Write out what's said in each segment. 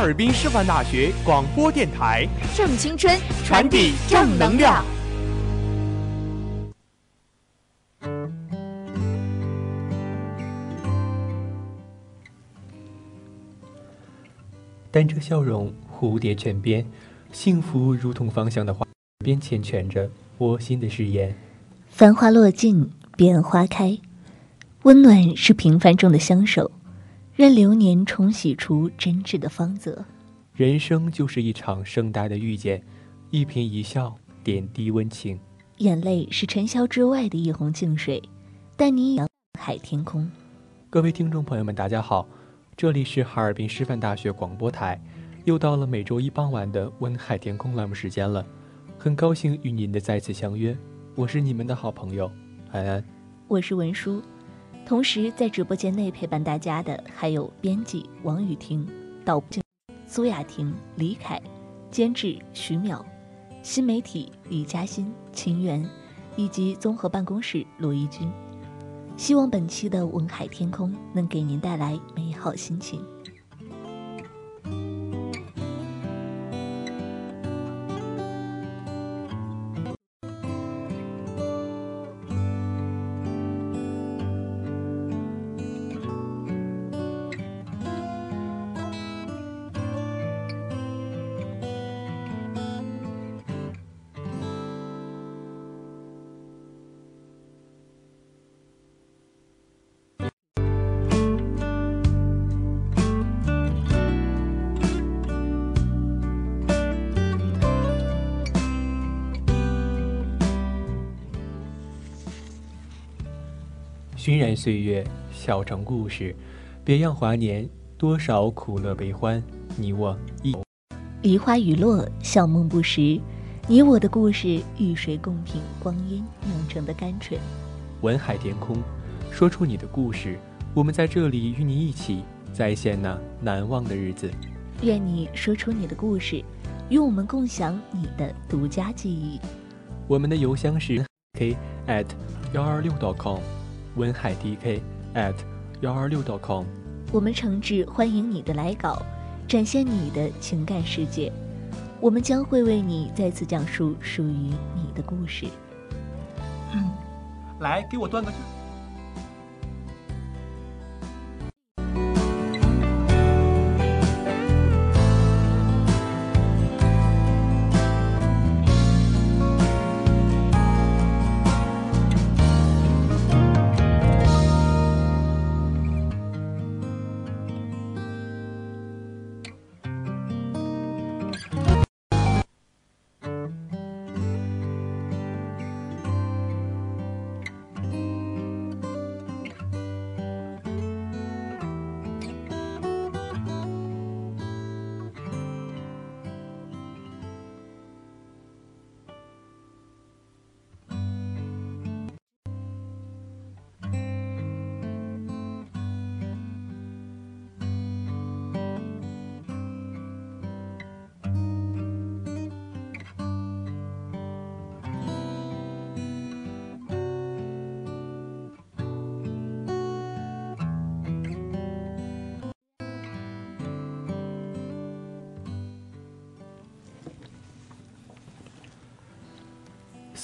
哈尔滨师范大学广播电台，正青春，传递正能量。单车笑容，蝴蝶泉边，幸福如同芳香的花边缱绻着我心的誓言。繁花落尽，便花开，温暖是平凡中的相守，任流年冲洗出真挚的芳泽。人生就是一场盛大的遇见，一颦一笑，点滴温情。眼泪是尘嚣之外的一泓净水，但你仰海天空。各位听众朋友们，大家好，这里是哈尔滨师范大学广播台，又到了每周一傍晚的“温海天空”栏目时间了，很高兴与您的再次相约，我是你们的好朋友安安。我是文书，同时在直播间内陪伴大家的还有编辑王雨婷、导播苏雅婷、李凯、监制徐淼、新媒体李嘉欣、秦源，以及综合办公室罗一军。希望本期的文海天空能给您带来美好心情。熏然岁月，小城故事，别样华年，多少苦乐悲欢，你我一。梨花雨落，笑梦不识，你我的故事，与谁共品光阴酿成的甘醇？文海天空，说出你的故事，我们在这里与你一起再现那难忘的日子。愿你说出你的故事，与我们共享你的独家记忆。我们的邮箱是 k at 幺二六 .com，文海 DK at 幺二六 .com。我们诚挚欢迎你的来稿，展现你的情感世界。我们将会为你再次讲述属于你的故事。来给我断个句。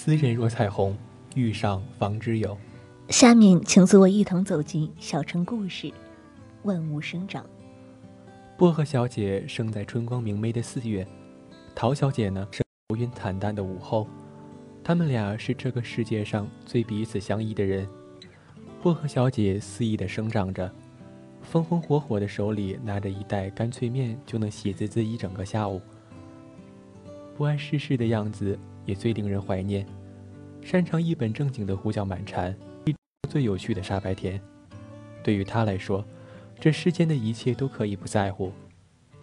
斯人若彩虹，遇上方知有。下面，请随我一同走进小城故事。万物生长。薄荷小姐生在春光明媚的四月，陶小姐呢是乌云惨淡的午后。他们俩是这个世界上最彼此相依的人。薄荷小姐肆意地生长着，风风火火的手里拿着一袋干脆面，就能喜滋滋一整个下午。不谙世事的样子也最令人怀念。擅长一本正经的胡搅蛮缠，最有趣的傻白甜。对于他来说，这世间的一切都可以不在乎，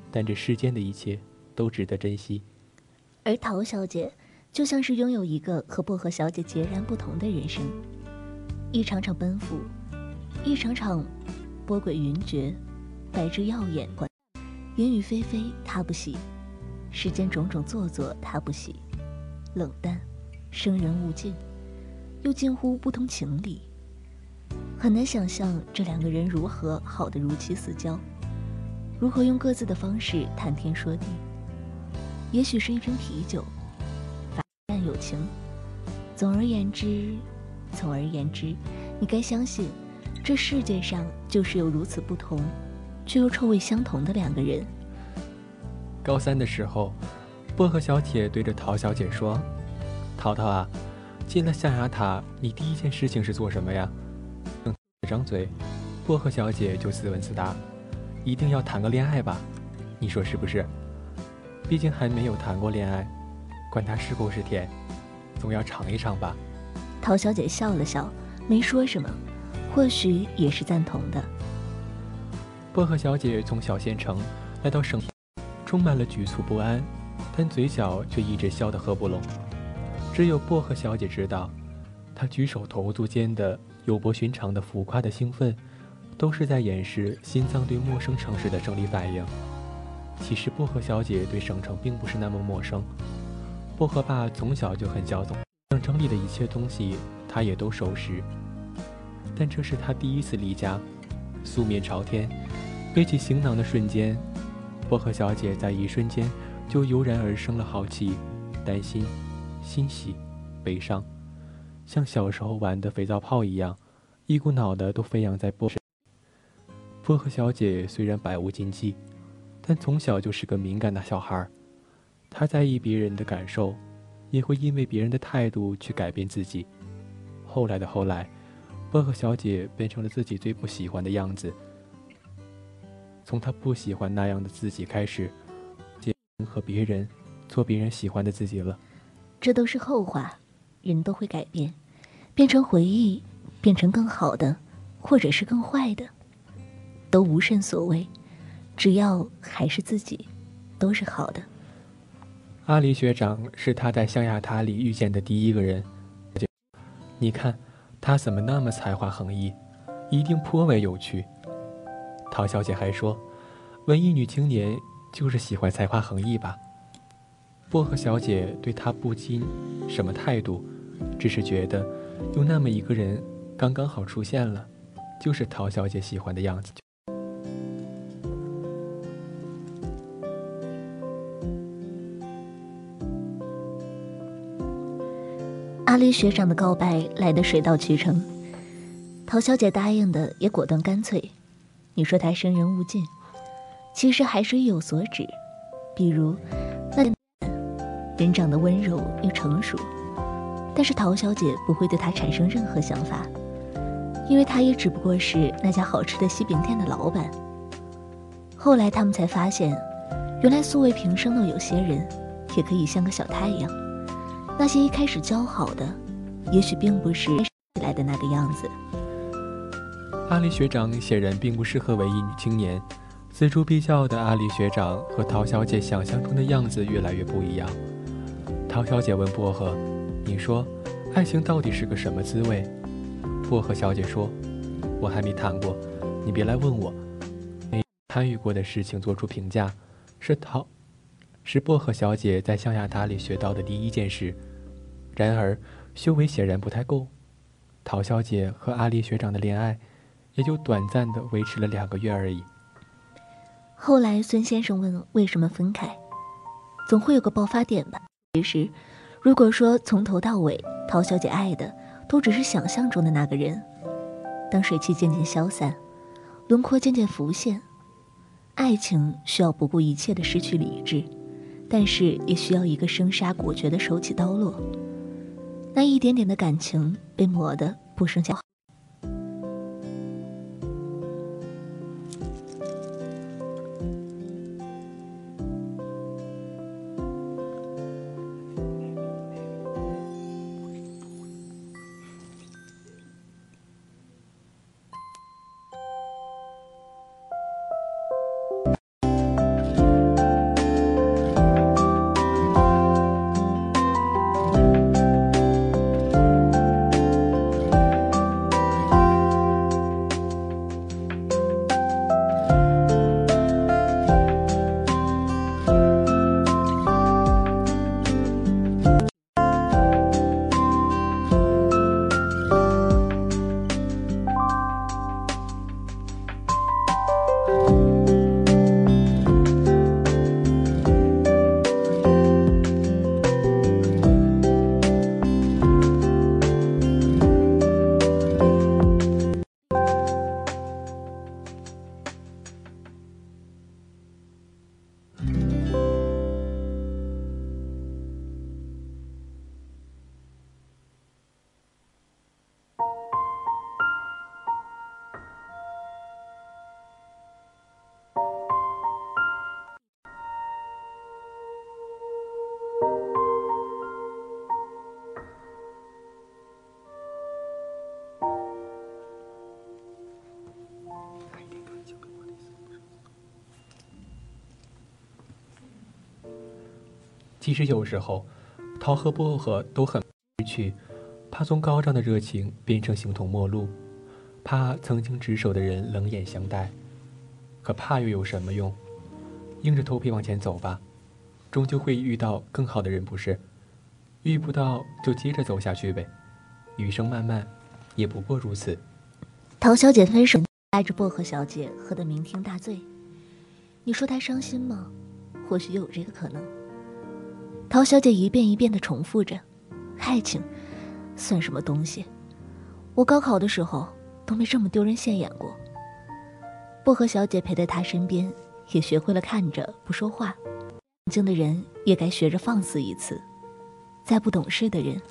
但这世间的一切都值得珍惜。而陶小姐就像是拥有一个和薄荷小姐截然不同的人生，一场场奔赴，一场场波诡云谲，白枝耀眼，云雨霏霏，她不喜；世间种种做作，她不喜；冷淡。生人勿近，又近乎不通情理，很难想象这两个人如何好得如漆似胶，如何用各自的方式谈天说地。也许是一瓶啤酒，法淡有情。总而言之，总而言之，你该相信，这世界上就是有如此不同，却又臭味相同的两个人。高三的时候，薄荷小姐对着陶小姐说。淘淘啊，进了象牙塔，你第一件事情是做什么呀？等张嘴，薄荷小姐就自问自答：“一定要谈个恋爱吧？你说是不是？毕竟还没有谈过恋爱，管它是苦是甜，总要尝一尝吧。”陶小姐笑了笑，没说什么，或许也是赞同的。薄荷小姐从小县城来到省，充满了局促不安，但嘴角却一直笑得合不拢。只有薄荷小姐知道，她举手投足间的有不寻常的浮夸的兴奋，都是在掩饰心脏对陌生城市的生理反应。其实薄荷小姐对省城并不是那么陌生，薄荷爸从小就很骄纵，省城里的一切东西他也都熟识。但这是他第一次离家，素面朝天，背起行囊的瞬间，薄荷小姐在一瞬间就油然而生了好奇、担心。欣喜、悲伤，像小时候玩的肥皂泡一样，一股脑的都飞扬在薄荷。薄荷小姐虽然百无禁忌，但从小就是个敏感的小孩儿。她在意别人的感受，也会因为别人的态度去改变自己。后来的后来，薄荷小姐变成了自己最不喜欢的样子。从她不喜欢那样的自己开始，和别人做别人喜欢的自己了。这都是后话，人都会改变，变成回忆，变成更好的，或者是更坏的，都无甚所谓，只要还是自己，都是好的。阿离学长是他在象牙塔里遇见的第一个人，你看他怎么那么才华横溢，一定颇为有趣。陶小姐还说，文艺女青年就是喜欢才华横溢吧。薄荷小姐对他不禁什么态度，只是觉得有那么一个人刚刚好出现了，就是陶小姐喜欢的样子。阿离学长的告白来得水到渠成，陶小姐答应的也果断干脆。你说她生人勿近，其实还是有所指，比如。人长得温柔又成熟，但是陶小姐不会对他产生任何想法，因为他也只不过是那家好吃的西饼店的老板。后来他们才发现，原来素未平生的有些人，也可以像个小太阳。那些一开始交好的，也许并不是来的那个样子。阿离学长显然并不适合文艺女青年，锱铢必较的阿离学长和陶小姐想象中的样子越来越不一样。陶小姐问薄荷：“你说，爱情到底是个什么滋味？”薄荷小姐说：“我还没谈过，你别来问我。没参与过的事情做出评价，是陶，是薄荷小姐在象牙塔里学到的第一件事。然而，修为显然不太够。陶小姐和阿离学长的恋爱，也就短暂的维持了两个月而已。后来，孙先生问为什么分开，总会有个爆发点吧。”其实，如果说从头到尾，陶小姐爱的都只是想象中的那个人，当水汽渐渐消散，轮廓渐渐浮现，爱情需要不顾一切的失去理智，但是也需要一个生杀果决的手起刀落。那一点点的感情被磨得不剩下。其实有时候，桃和薄荷都很失去，怕从高涨的热情变成形同陌路，怕曾经执手的人冷眼相待。可怕又有什么用？硬着头皮往前走吧，终究会遇到更好的人，不是？遇不到就接着走下去呗，余生漫漫，也不过如此。陶小姐分手，带着薄荷小姐喝得酩酊大醉。你说她伤心吗？或许有这个可能。陶小姐一遍一遍的重复着：“爱情，算什么东西？我高考的时候都没这么丢人现眼过。”薄荷小姐陪在她身边，也学会了看着不说话。冷静的人也该学着放肆一次。再不懂事的人，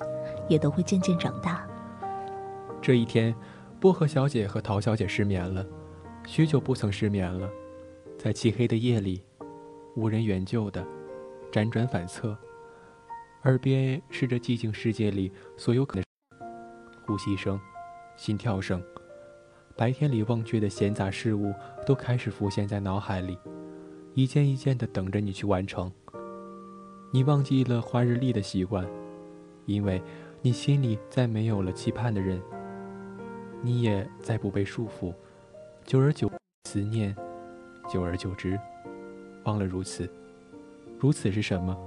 也都会渐渐长大。这一天，薄荷小姐和陶小姐失眠了，许久不曾失眠了。在漆黑的夜里，无人援救的，辗转反侧。耳边是这寂静世界里所有可能，呼吸声、心跳声，白天里忘却的闲杂事物都开始浮现在脑海里，一件一件的等着你去完成。你忘记了画日历的习惯，因为你心里再没有了期盼的人，你也再不被束缚，久而久，思念，久而久之，忘了如此，如此是什么？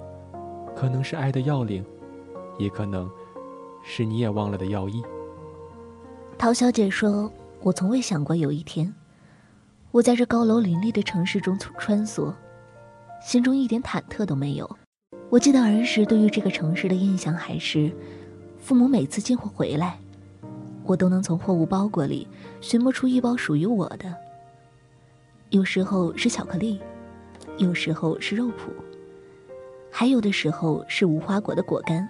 可能是爱的要领，也可能是你也忘了的要义。陶小姐说：“我从未想过有一天，我在这高楼林立的城市中穿梭，心中一点忐忑都没有。我记得儿时对于这个城市的印象还是，父母每次进货回来，我都能从货物包裹里寻摸出一包属于我的。有时候是巧克力，有时候是肉脯。”还有的时候是无花果的果干，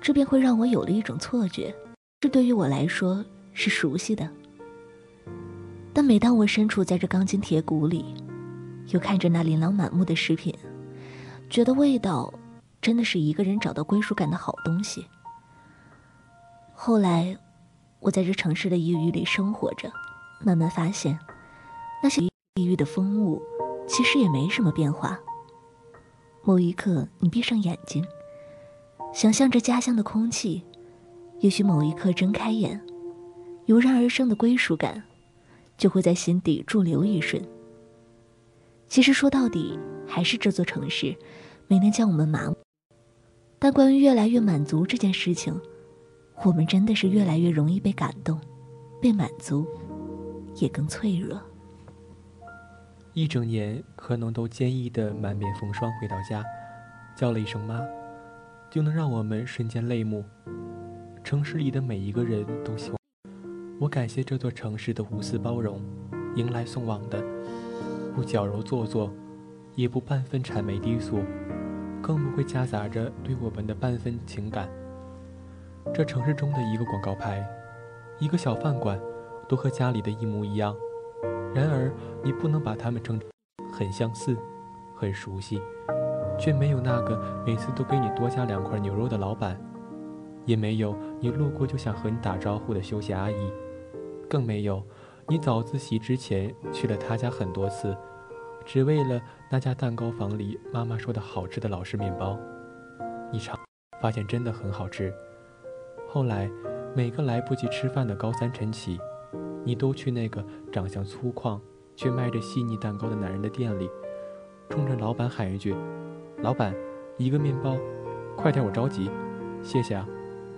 这便会让我有了一种错觉，这对于我来说是熟悉的。但每当我身处在这钢筋铁骨里，又看着那琳琅满目的食品，觉得味道真的是一个人找到归属感的好东西。后来，我在这城市的抑郁里生活着，慢慢发现，那些抑郁的风物，其实也没什么变化。某一刻，你闭上眼睛，想象着家乡的空气；也许某一刻睁开眼，油然而生的归属感，就会在心底驻留一瞬。其实说到底，还是这座城市没能将我们麻木。但关于越来越满足这件事情，我们真的是越来越容易被感动，被满足，也更脆弱。一整年可能都坚毅的满面风霜回到家，叫了一声妈，就能让我们瞬间泪目。城市里的每一个人都希望。我感谢这座城市的无私包容，迎来送往的，不矫揉做作，也不半分谄媚低俗，更不会夹杂着对我们的半分情感。这城市中的一个广告牌，一个小饭馆，都和家里的一模一样。然而，你不能把它们称很相似、很熟悉，却没有那个每次都给你多加两块牛肉的老板，也没有你路过就想和你打招呼的休息阿姨，更没有你早自习之前去了他家很多次，只为了那家蛋糕房里妈妈说的好吃的老式面包。你尝，发现真的很好吃。后来，每个来不及吃饭的高三晨起。你都去那个长相粗犷却卖着细腻蛋糕的男人的店里，冲着老板喊一句：“老板，一个面包，快点，我着急，谢谢啊。”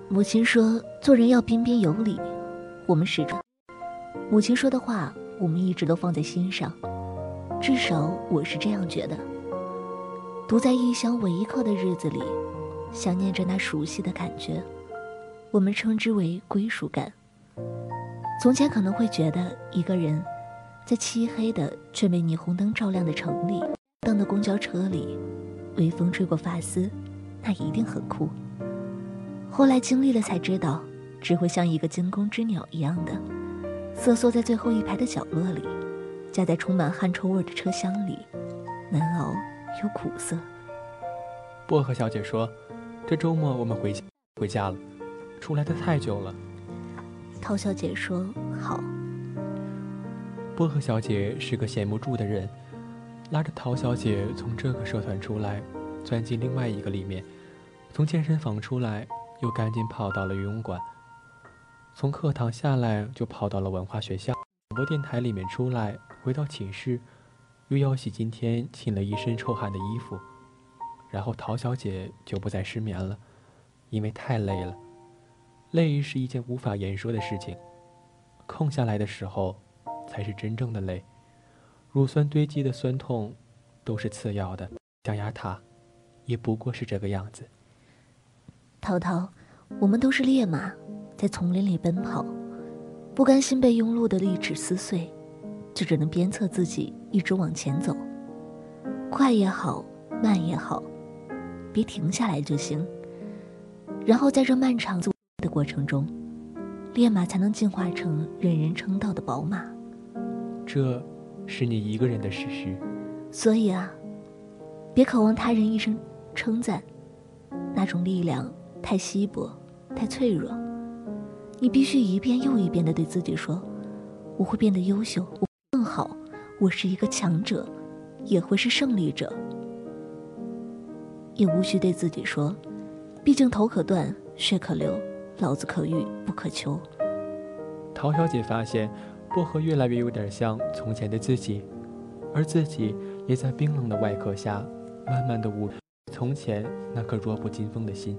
母亲说：“做人要彬彬有礼。”我们始终，母亲说的话，我们一直都放在心上，至少我是这样觉得。独在异乡为一客的日子里，想念着那熟悉的感觉，我们称之为归属感。从前可能会觉得一个人，在漆黑的却被霓虹灯照亮的城里，灯的公交车里，微风吹过发丝，那一定很酷。后来经历了才知道，只会像一个惊弓之鸟一样的，瑟缩在最后一排的角落里，夹在充满汗臭味的车厢里，难熬又苦涩。薄荷小姐说：“这周末我们回回家了，出来的太久了。”陶小姐说：“好。”薄荷小姐是个闲不住的人，拉着陶小姐从这个社团出来，钻进另外一个里面，从健身房出来，又赶紧跑到了游泳馆，从课堂下来就跑到了文化学校，广播电台里面出来，回到寝室，又要洗今天浸了一身臭汗的衣服，然后陶小姐就不再失眠了，因为太累了。累是一件无法言说的事情，空下来的时候，才是真正的累。乳酸堆积的酸痛，都是次要的。象牙塔，也不过是这个样子。涛涛，我们都是烈马，在丛林里奔跑，不甘心被庸碌的利齿撕碎，就只能鞭策自己一直往前走。快也好，慢也好，别停下来就行。然后在这漫长。的过程中，烈马才能进化成人人称道的宝马。这，是你一个人的事实。所以啊，别渴望他人一声称赞，那种力量太稀薄，太脆弱。你必须一遍又一遍的对自己说：“我会变得优秀，我更好，我是一个强者，也会是胜利者。”也无需对自己说：“毕竟头可断，血可流。”老子可遇不可求。陶小姐发现，薄荷越来越有点像从前的自己，而自己也在冰冷的外壳下，慢慢的捂从前那颗弱不禁风的心。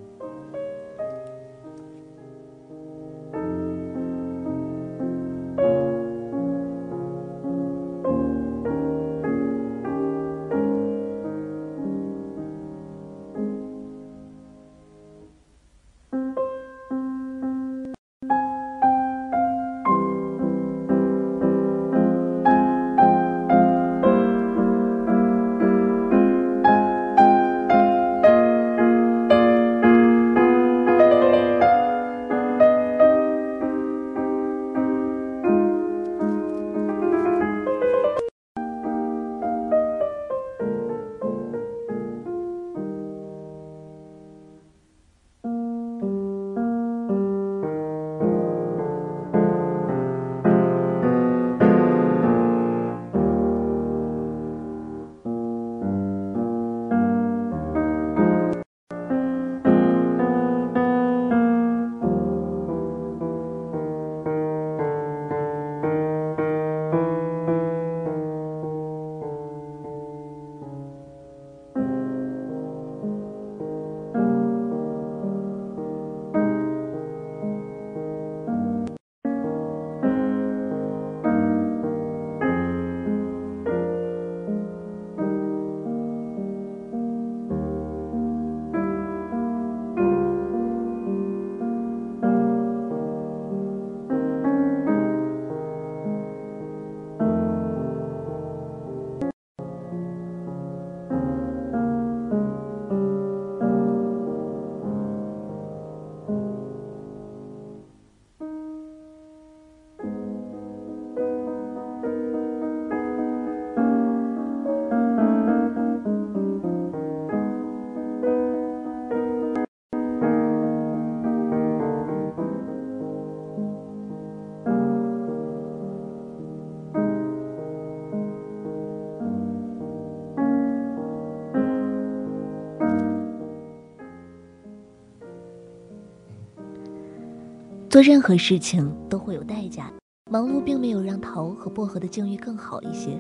做任何事情都会有代价，忙碌并没有让桃和薄荷的境遇更好一些。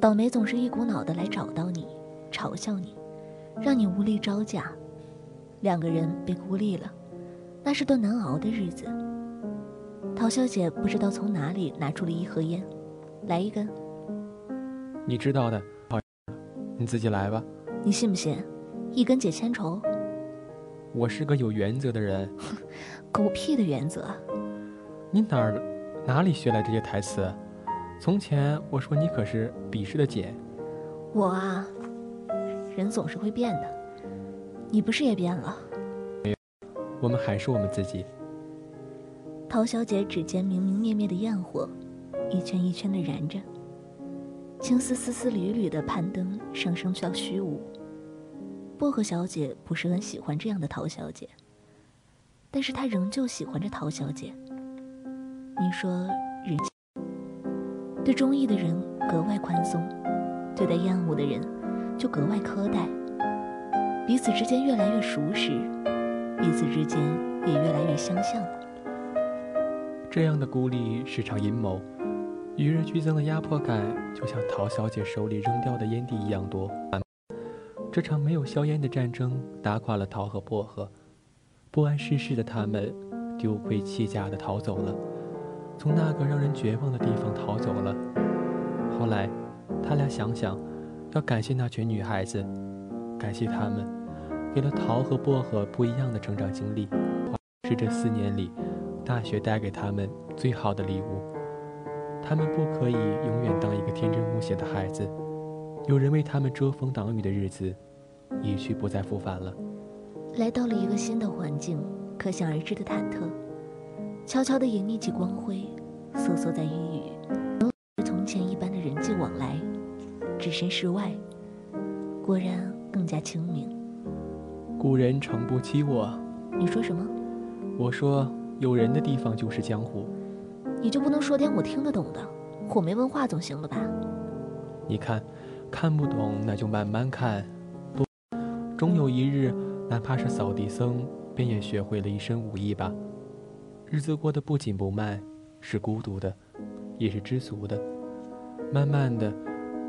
倒霉总是一股脑的来找到你，嘲笑你，让你无力招架，两个人被孤立了，那是段难熬的日子。陶小姐不知道从哪里拿出了一盒烟，来一根。你知道的，你自己来吧。你信不信？一根解千愁。我是个有原则的人。狗屁的原则！你哪儿哪里学来这些台词？从前我说你可是鄙视的姐。我啊，人总是会变的。你不是也变了？没有，我们还是我们自己。陶小姐指尖明明灭灭的焰火，一圈一圈的燃着。青丝丝丝缕缕的攀登，上升到虚无。薄荷小姐不是很喜欢这样的陶小姐，但是她仍旧喜欢着陶小姐。你说人对中意的人格外宽松，对待厌恶的人就格外苛待，彼此之间越来越熟识，彼此之间也越来越相像。这样的孤立是场阴谋，与日俱增的压迫感就像陶小姐手里扔掉的烟蒂一样多。这场没有硝烟的战争打垮了陶和薄荷，不谙世事的他们丢盔弃甲地逃走了，从那个让人绝望的地方逃走了。后来，他俩想想，要感谢那群女孩子，感谢她们，给了陶和薄荷不一样的成长经历，是这四年里。大学带给他们最好的礼物，他们不可以永远当一个天真无邪的孩子。有人为他们遮风挡雨的日子，一去不再复返了。来到了一个新的环境，可想而知的忐忑。悄悄地隐匿起光辉，瑟缩在阴雨，如从前一般的人际往来，置身事外，果然更加清明。古人诚不欺我。你说什么？我说。有人的地方就是江湖，你就不能说点我听得懂的？我没文化总行了吧？你看，看不懂那就慢慢看，不，终有一日，哪怕是扫地僧，便也学会了一身武艺吧。日子过得不紧不慢，是孤独的，也是知足的。慢慢的，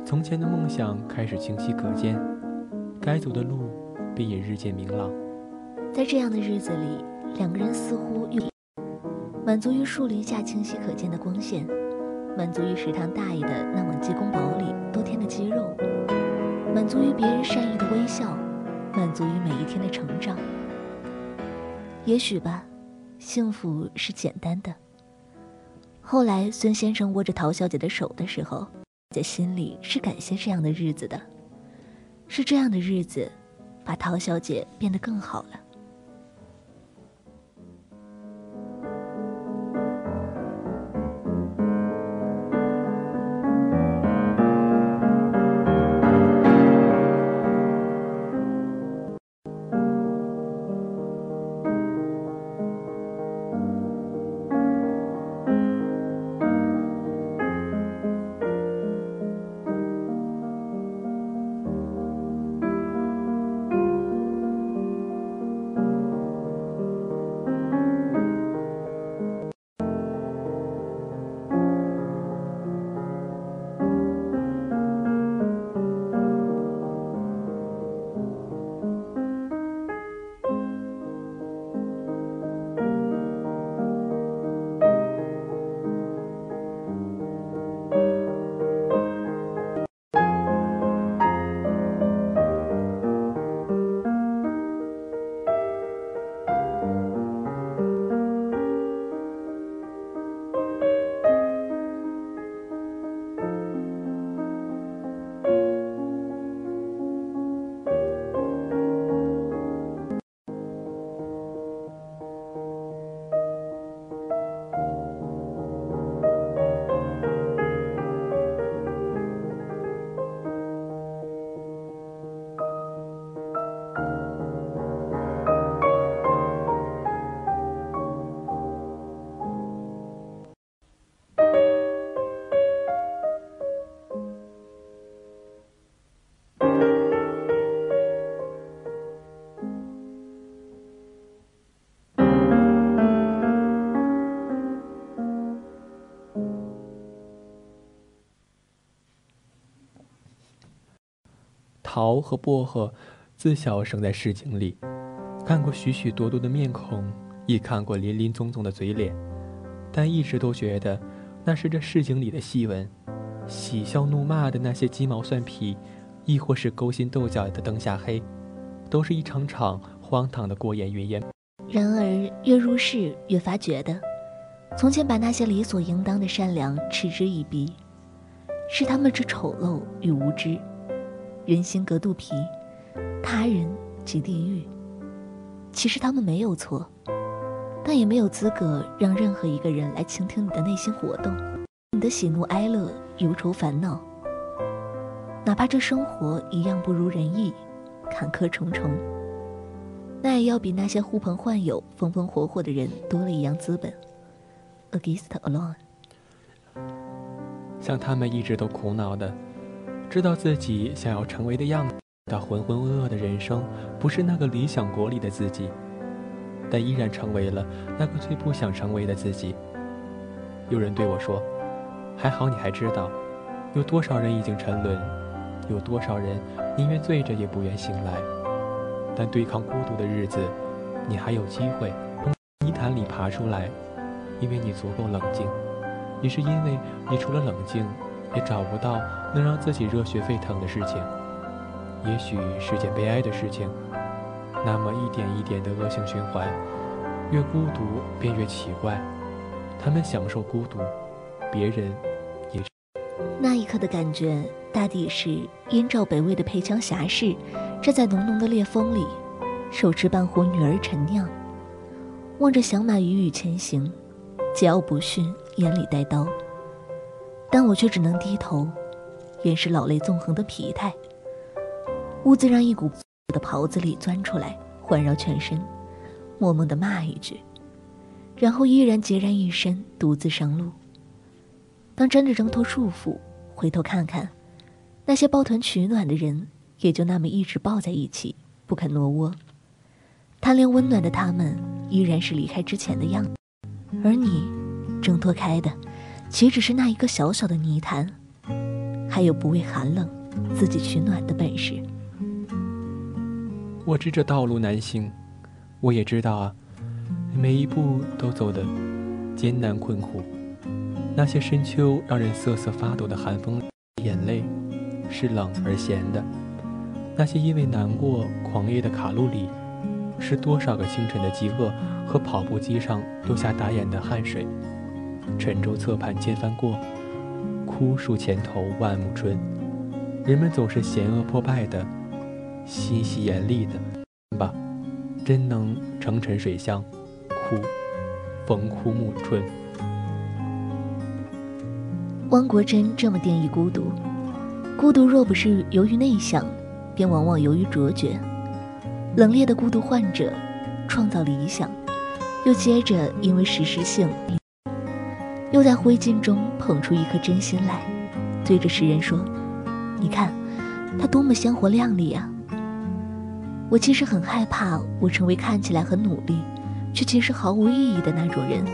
从前的梦想开始清晰可见，该走的路便也日渐明朗。在这样的日子里，两个人似乎又。满足于树林下清晰可见的光线，满足于食堂大爷的那碗鸡公煲里多添的鸡肉，满足于别人善意的微笑，满足于每一天的成长。也许吧，幸福是简单的。后来，孙先生握着陶小姐的手的时候，在心里是感谢这样的日子的，是这样的日子，把陶小姐变得更好了。桃和薄荷自小生在市井里，看过许许多多的面孔，亦看过林林总总的嘴脸，但一直都觉得那是这市井里的戏文，喜笑怒骂的那些鸡毛蒜皮，亦或是勾心斗角的灯下黑，都是一场场荒唐的过眼云烟。然而越入世，越发觉得，从前把那些理所应当的善良嗤之以鼻，是他们之丑陋与无知。人心隔肚皮，他人即地狱。其实他们没有错，但也没有资格让任何一个人来倾听你的内心活动，你的喜怒哀乐、忧愁烦恼。哪怕这生活一样不如人意，坎坷重重，那也要比那些呼朋唤友、风风火火的人多了一样资本。Against alone，像他们一直都苦恼的。知道自己想要成为的样子，他浑浑噩噩的人生不是那个理想国里的自己，但依然成为了那个最不想成为的自己。有人对我说：“还好你还知道，有多少人已经沉沦，有多少人宁愿醉着也不愿醒来。但对抗孤独的日子，你还有机会从泥潭里爬出来，因为你足够冷静，也是因为你除了冷静。”也找不到能让自己热血沸腾的事情，也许是件悲哀的事情。那么一点一点的恶性循环，越孤独便越奇怪。他们享受孤独，别人也。那一刻的感觉，大抵是燕赵北魏的配枪侠士，站在浓浓的烈风里，手持半壶女儿陈酿，望着响马雨雨前行，桀骜不驯，眼里带刀。但我却只能低头，掩饰老泪纵横的疲态。兀自让一股的袍子里钻出来，环绕全身，默默的骂一句，然后依然孑然一身，独自上路。当真的挣脱束缚，回头看看，那些抱团取暖的人，也就那么一直抱在一起，不肯挪窝。贪恋温暖的他们，依然是离开之前的样子，而你，挣脱开的。岂止是那一个小小的泥潭，还有不畏寒冷、自己取暖的本事。我知这道路难行，我也知道啊，每一步都走得艰难困苦。那些深秋让人瑟瑟发抖的寒风，眼泪是冷而咸的。那些因为难过狂烈的卡路里，是多少个清晨的饥饿和跑步机上流下打眼的汗水。沉舟侧畔千帆过，枯树前头万木春。人们总是险恶破败的，心细严厉的，吧，真能成沉水乡，枯，逢枯暮春。汪国真这么定义孤独：孤独若不是由于内向，便往往由于卓绝。冷冽的孤独患者，创造理想，又接着因为实施性。又在灰烬中捧出一颗真心来，对着世人说：“你看，他多么鲜活亮丽啊！”我其实很害怕，我成为看起来很努力，却其实毫无意义的那种人。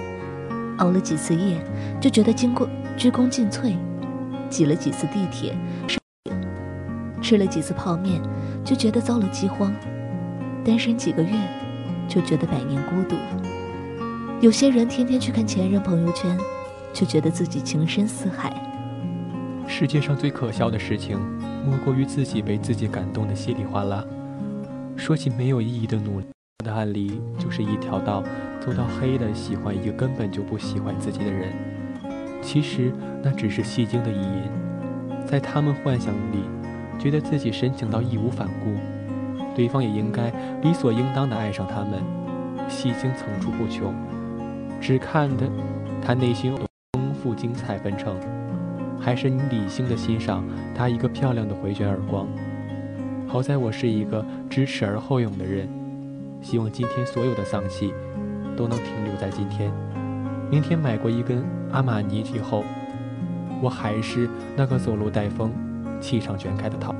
熬了几次夜，就觉得经过鞠躬尽瘁；挤了几次地铁，吃了几次泡面，就觉得遭了饥荒；单身几个月，就觉得百年孤独。有些人天天去看前任朋友圈。就觉得自己情深似海。世界上最可笑的事情，莫过于自己被自己感动的稀里哗啦。说起没有意义的努力的案例，就是一条道走到黑的，喜欢一个根本就不喜欢自己的人。其实那只是戏精的意淫，在他们幻想里，觉得自己深情到义无反顾，对方也应该理所应当的爱上他们。戏精层出不穷，只看的他内心。富精彩纷呈，还是你理性的欣赏他一个漂亮的回旋耳光。好在我是一个知耻而后勇的人，希望今天所有的丧气都能停留在今天。明天买过一根阿玛尼以后，我还是那个走路带风、气场全开的涛。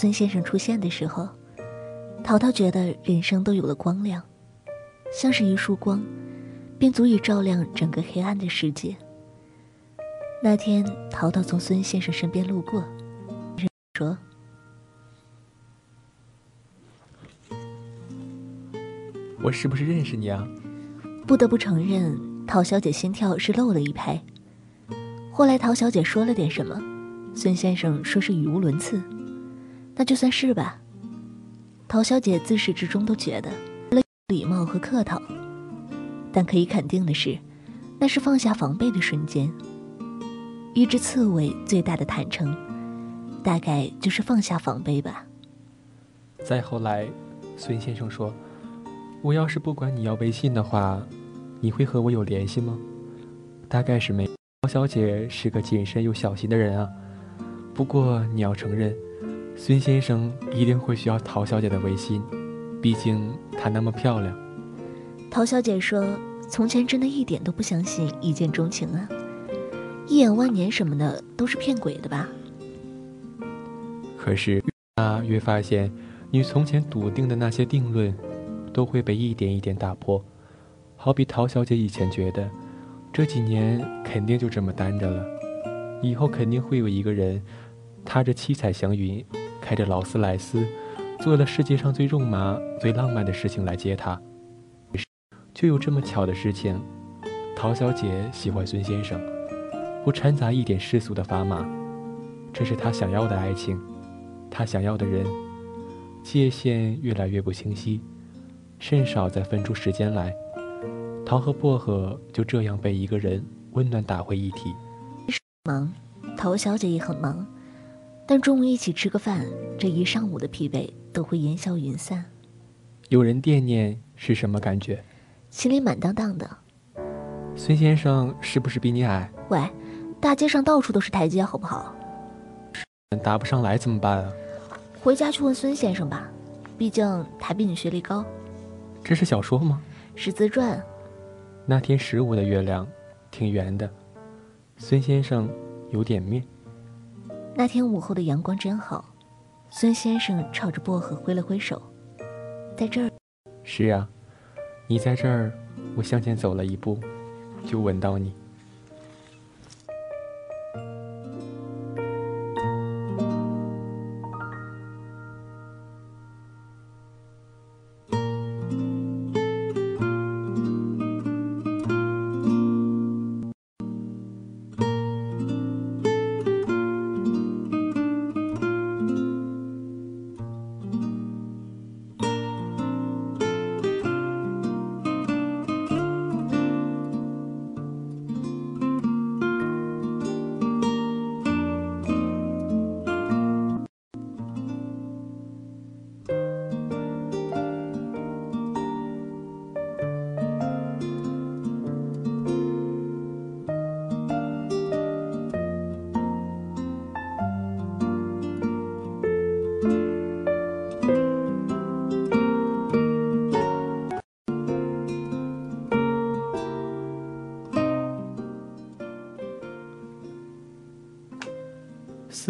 孙先生出现的时候，淘淘觉得人生都有了光亮，像是一束光，便足以照亮整个黑暗的世界。那天，淘淘从孙先生身边路过，说：“我是不是认识你啊？”不得不承认，陶小姐心跳是漏了一拍。后来，陶小姐说了点什么，孙先生说是语无伦次，那就算是吧。陶小姐自始至终都觉得礼貌和客套，但可以肯定的是，那是放下防备的瞬间。一只刺猬最大的坦诚，大概就是放下防备吧。再后来，孙先生说：“我要是不管你要微信的话，你会和我有联系吗？”大概是没。陶小姐是个谨慎又小心的人啊。不过你要承认，孙先生一定会需要陶小姐的微信，毕竟她那么漂亮。陶小姐说：“从前真的一点都不相信一见钟情啊。”一眼万年什么的都是骗鬼的吧？可是她越发现，你从前笃定的那些定论，都会被一点一点打破。好比陶小姐以前觉得，这几年肯定就这么单着了，以后肯定会有一个人，踏着七彩祥云，开着劳斯莱斯，做了世界上最肉麻、最浪漫的事情来接他。就有这么巧的事情，陶小姐喜欢孙先生。不掺杂一点世俗的砝码，这是她想要的爱情，她想要的人，界限越来越不清晰，甚少再分出时间来。桃和薄荷就这样被一个人温暖打回一体。忙，陶小姐也很忙，但中午一起吃个饭，这一上午的疲惫都会烟消云散。有人惦念是什么感觉？心里满当当的。孙先生是不是比你矮？喂。大街上到处都是台阶，好不好？答不上来怎么办啊？回家去问孙先生吧，毕竟他比你学历高。这是小说吗？是自传。那天十五的月亮，挺圆的。孙先生有点面。那天午后的阳光真好。孙先生朝着薄荷挥了挥手，在这儿。是啊，你在这儿，我向前走了一步，就吻到你。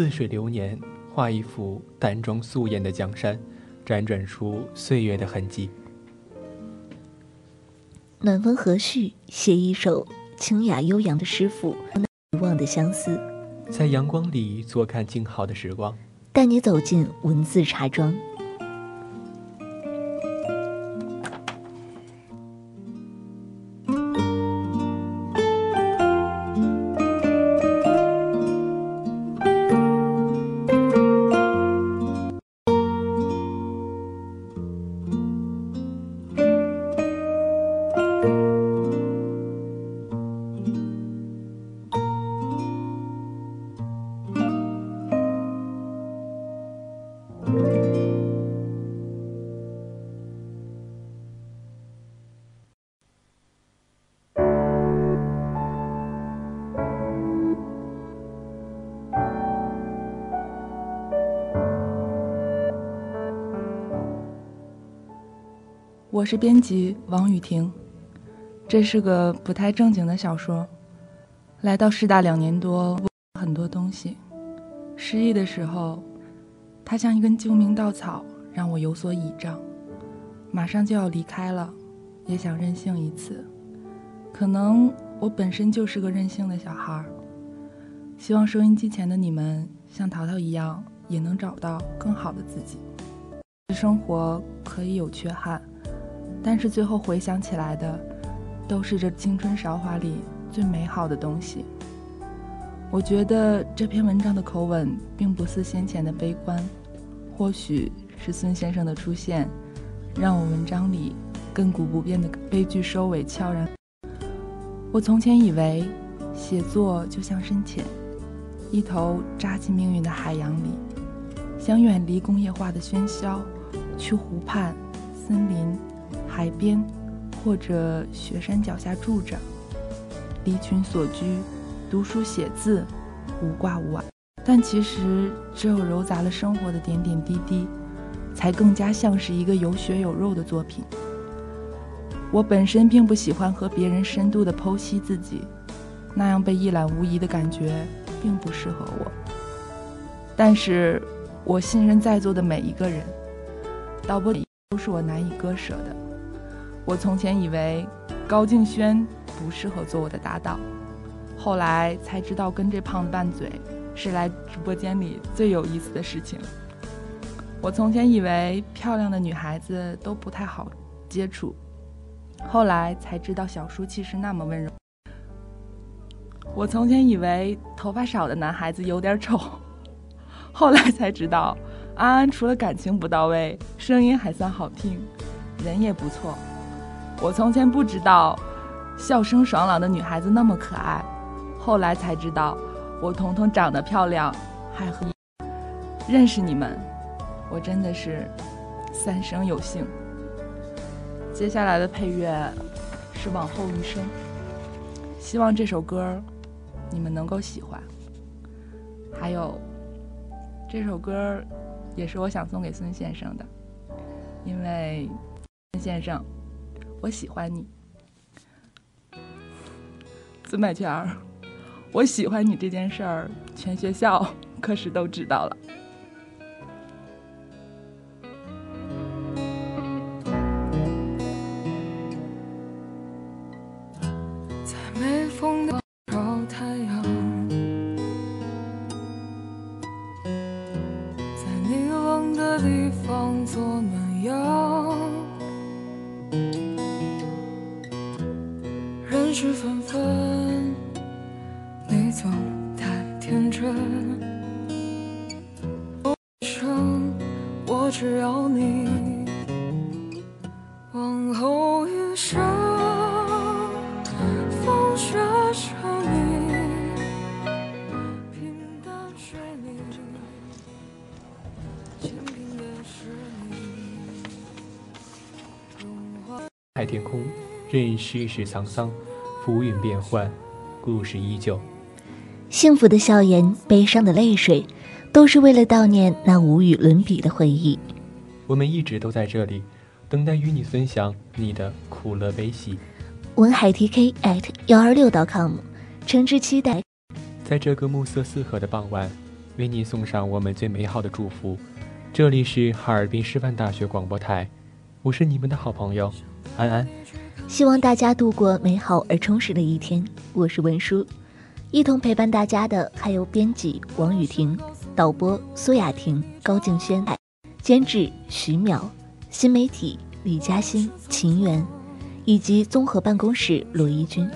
似水流年，画一幅淡妆素颜的江山，辗转出岁月的痕迹。暖风和煦，写一首清雅悠扬的诗赋，难忘的相思，在阳光里坐看静好的时光，带你走进文字茶庄。我是编辑王雨婷，这是个不太正经的小说。来到师大两年多，很多东西。失忆的时候，它像一根救命稻草，让我有所倚仗。马上就要离开了，也想任性一次。可能我本身就是个任性的小孩儿。希望收音机前的你们像淘淘一样，也能找到更好的自己。生活可以有缺憾，但是最后回想起来的，都是这青春韶华里最美好的东西。我觉得这篇文章的口吻并不似先前的悲观，或许是孙先生的出现，让我文章里亘古不变的悲剧收尾悄然。我从前以为，写作就像深潜，一头扎进命运的海洋里，想远离工业化的喧嚣，去湖畔、森林、海边，或者雪山脚下住着，离群所居。读书写字，无挂无碍，但其实只有揉杂了生活的点点滴滴，才更加像是一个有血有肉的作品。我本身并不喜欢和别人深度的剖析自己，那样被一览无遗的感觉并不适合我。但是，我信任在座的每一个人，导播里都是我难以割舍的。我从前以为高敬轩不适合做我的搭档。后来才知道，跟这胖子拌嘴是来直播间里最有意思的事情。我从前以为漂亮的女孩子都不太好接触，后来才知道小舒淇是那么温柔。我从前以为头发少的男孩子有点丑，后来才知道安安除了感情不到位，声音还算好听，人也不错。我从前不知道笑声爽朗的女孩子那么可爱。后来才知道，我彤彤长得漂亮，还和认识你们，我真的是三生有幸。接下来的配乐是《往后余生》，希望这首歌你们能够喜欢。还有这首歌也是我想送给孙先生的，因为孙先生，我喜欢你，孙百全。我喜欢你这件事儿，全学校 可是都知道了。天空，任世事沧桑，浮云变幻。故事依旧，幸福的笑颜，悲伤的泪水，都是为了悼念那无与伦比的回忆。我们一直都在这里，等待与你分享你的苦乐悲喜。文海 TK at 幺二六 .com，诚挚期待。在这个暮色四合的傍晚，为你送上我们最美好的祝福。这里是哈尔滨师范大学广播台，我是你们的好朋友安安。希望大家度过美好而充实的一天。我是文书，一同陪伴大家的还有编辑王雨婷、导播苏雅婷、高静轩、监制徐淼、新媒体李嘉欣、秦源，以及综合办公室罗一军。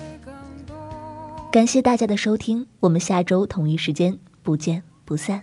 感谢大家的收听，我们下周同一时间不见不散。